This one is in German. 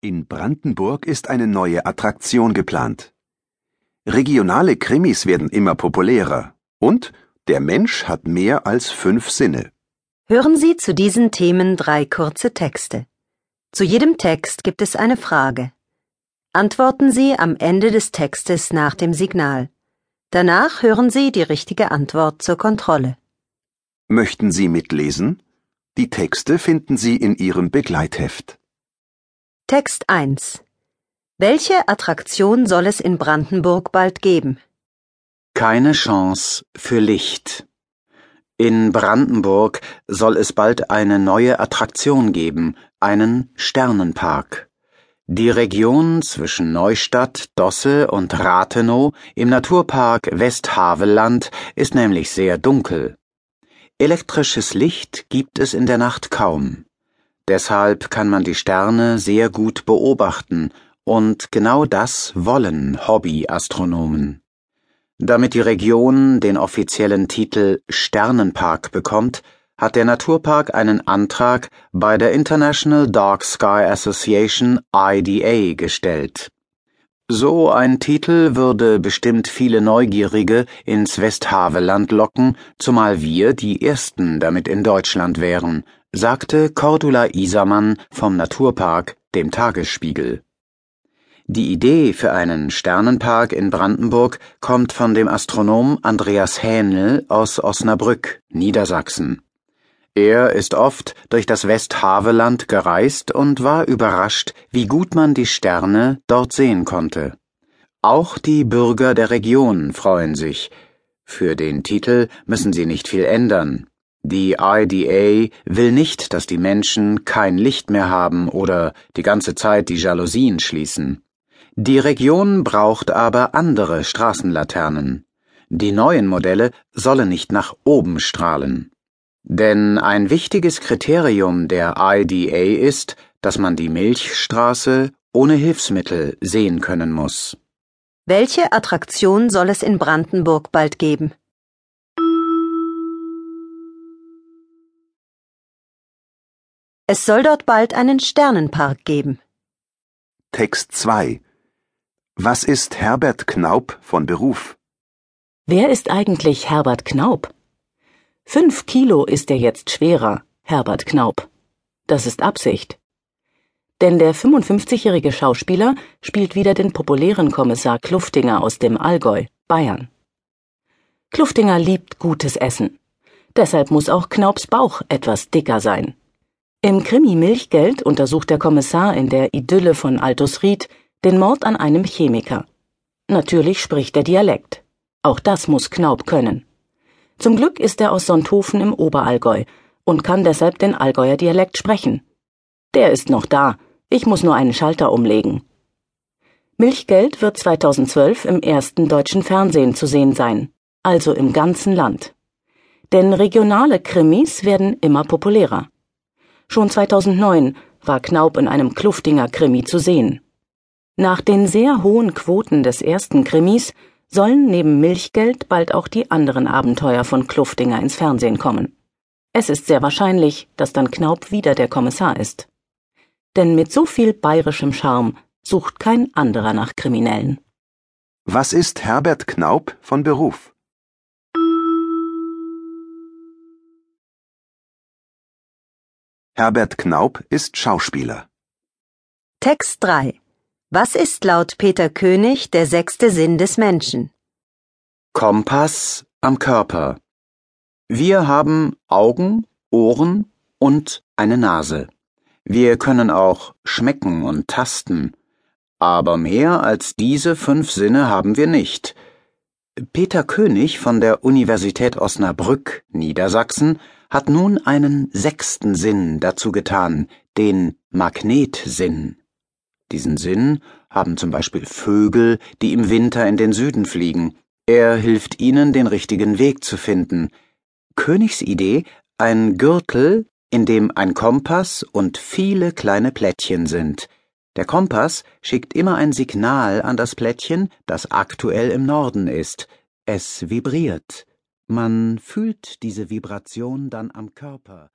In Brandenburg ist eine neue Attraktion geplant. Regionale Krimis werden immer populärer und der Mensch hat mehr als fünf Sinne. Hören Sie zu diesen Themen drei kurze Texte. Zu jedem Text gibt es eine Frage. Antworten Sie am Ende des Textes nach dem Signal. Danach hören Sie die richtige Antwort zur Kontrolle. Möchten Sie mitlesen? Die Texte finden Sie in Ihrem Begleitheft. Text 1 Welche Attraktion soll es in Brandenburg bald geben? Keine Chance für Licht. In Brandenburg soll es bald eine neue Attraktion geben, einen Sternenpark. Die Region zwischen Neustadt, Dosse und Rathenow im Naturpark Westhaveland ist nämlich sehr dunkel. Elektrisches Licht gibt es in der Nacht kaum. Deshalb kann man die Sterne sehr gut beobachten, und genau das wollen Hobbyastronomen. Damit die Region den offiziellen Titel Sternenpark bekommt, hat der Naturpark einen Antrag bei der International Dark Sky Association IDA gestellt. So ein Titel würde bestimmt viele Neugierige ins Westhaveland locken, zumal wir die Ersten damit in Deutschland wären, sagte Cordula Isermann vom Naturpark dem Tagesspiegel. Die Idee für einen Sternenpark in Brandenburg kommt von dem Astronom Andreas Hähnel aus Osnabrück, Niedersachsen. Er ist oft durch das Westhaveland gereist und war überrascht, wie gut man die Sterne dort sehen konnte. Auch die Bürger der Region freuen sich. Für den Titel müssen sie nicht viel ändern. Die IDA will nicht, dass die Menschen kein Licht mehr haben oder die ganze Zeit die Jalousien schließen. Die Region braucht aber andere Straßenlaternen. Die neuen Modelle sollen nicht nach oben strahlen. Denn ein wichtiges Kriterium der IDA ist, dass man die Milchstraße ohne Hilfsmittel sehen können muss. Welche Attraktion soll es in Brandenburg bald geben? Es soll dort bald einen Sternenpark geben. Text 2 Was ist Herbert Knaup von Beruf? Wer ist eigentlich Herbert Knaup? Fünf Kilo ist er jetzt schwerer, Herbert Knaup. Das ist Absicht. Denn der 55-jährige Schauspieler spielt wieder den populären Kommissar Kluftinger aus dem Allgäu, Bayern. Kluftinger liebt gutes Essen. Deshalb muss auch Knaups Bauch etwas dicker sein. Im Krimi Milchgeld untersucht der Kommissar in der Idylle von Altus Ried den Mord an einem Chemiker. Natürlich spricht er Dialekt. Auch das muss Knaup können. Zum Glück ist er aus Sonthofen im Oberallgäu und kann deshalb den Allgäuer Dialekt sprechen. Der ist noch da, ich muss nur einen Schalter umlegen. Milchgeld wird 2012 im ersten deutschen Fernsehen zu sehen sein, also im ganzen Land. Denn regionale Krimis werden immer populärer. Schon 2009 war Knaub in einem Kluftinger Krimi zu sehen. Nach den sehr hohen Quoten des ersten Krimis sollen neben Milchgeld bald auch die anderen Abenteuer von Kluftinger ins Fernsehen kommen. Es ist sehr wahrscheinlich, dass dann Knaub wieder der Kommissar ist. Denn mit so viel bayerischem Charme sucht kein anderer nach Kriminellen. Was ist Herbert Knaup von Beruf? Herbert Knaup ist Schauspieler. Text 3 Was ist laut Peter König der sechste Sinn des Menschen? Kompass am Körper. Wir haben Augen, Ohren und eine Nase. Wir können auch schmecken und tasten, aber mehr als diese fünf Sinne haben wir nicht. Peter König von der Universität Osnabrück, Niedersachsen, hat nun einen sechsten Sinn dazu getan, den Magnetsinn. Diesen Sinn haben zum Beispiel Vögel, die im Winter in den Süden fliegen. Er hilft ihnen, den richtigen Weg zu finden. Königs Idee, ein Gürtel, in dem ein Kompass und viele kleine Plättchen sind. Der Kompass schickt immer ein Signal an das Plättchen, das aktuell im Norden ist. Es vibriert. Man fühlt diese Vibration dann am Körper.